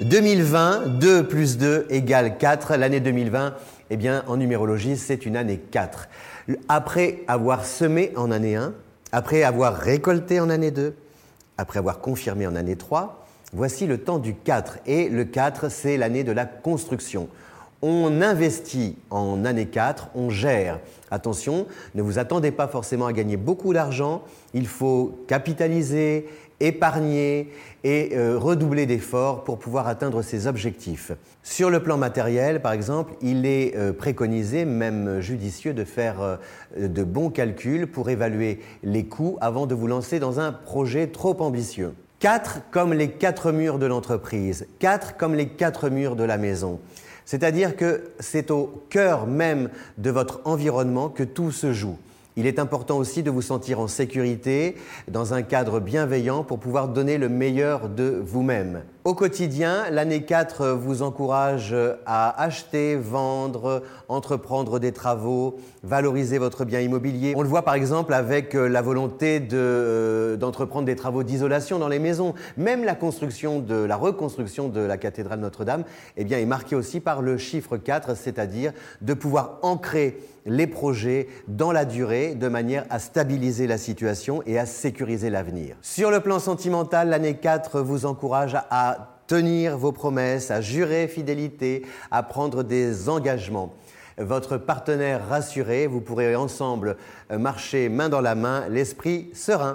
2020, 2 plus 2 égale 4. L'année 2020, eh bien, en numérologie, c'est une année 4. Après avoir semé en année 1, après avoir récolté en année 2, après avoir confirmé en année 3, voici le temps du 4. Et le 4, c'est l'année de la construction. On investit en année 4, on gère. Attention, ne vous attendez pas forcément à gagner beaucoup d'argent. Il faut capitaliser, épargner et euh, redoubler d'efforts pour pouvoir atteindre ses objectifs. Sur le plan matériel, par exemple, il est euh, préconisé, même judicieux, de faire euh, de bons calculs pour évaluer les coûts avant de vous lancer dans un projet trop ambitieux. Quatre comme les quatre murs de l'entreprise, quatre comme les quatre murs de la maison. C'est-à-dire que c'est au cœur même de votre environnement que tout se joue. Il est important aussi de vous sentir en sécurité, dans un cadre bienveillant pour pouvoir donner le meilleur de vous-même. Au quotidien, l'année 4 vous encourage à acheter, vendre, entreprendre des travaux, valoriser votre bien immobilier. On le voit par exemple avec euh, la volonté euh, d'entreprendre des travaux d'isolation dans les maisons. Même la construction de la reconstruction de la cathédrale Notre-Dame eh est marquée aussi par le chiffre 4, c'est-à-dire de pouvoir ancrer les projets dans la durée de manière à stabiliser la situation et à sécuriser l'avenir. Sur le plan sentimental, l'année 4 vous encourage à tenir vos promesses, à jurer fidélité, à prendre des engagements. Votre partenaire rassuré, vous pourrez ensemble marcher main dans la main, l'esprit serein.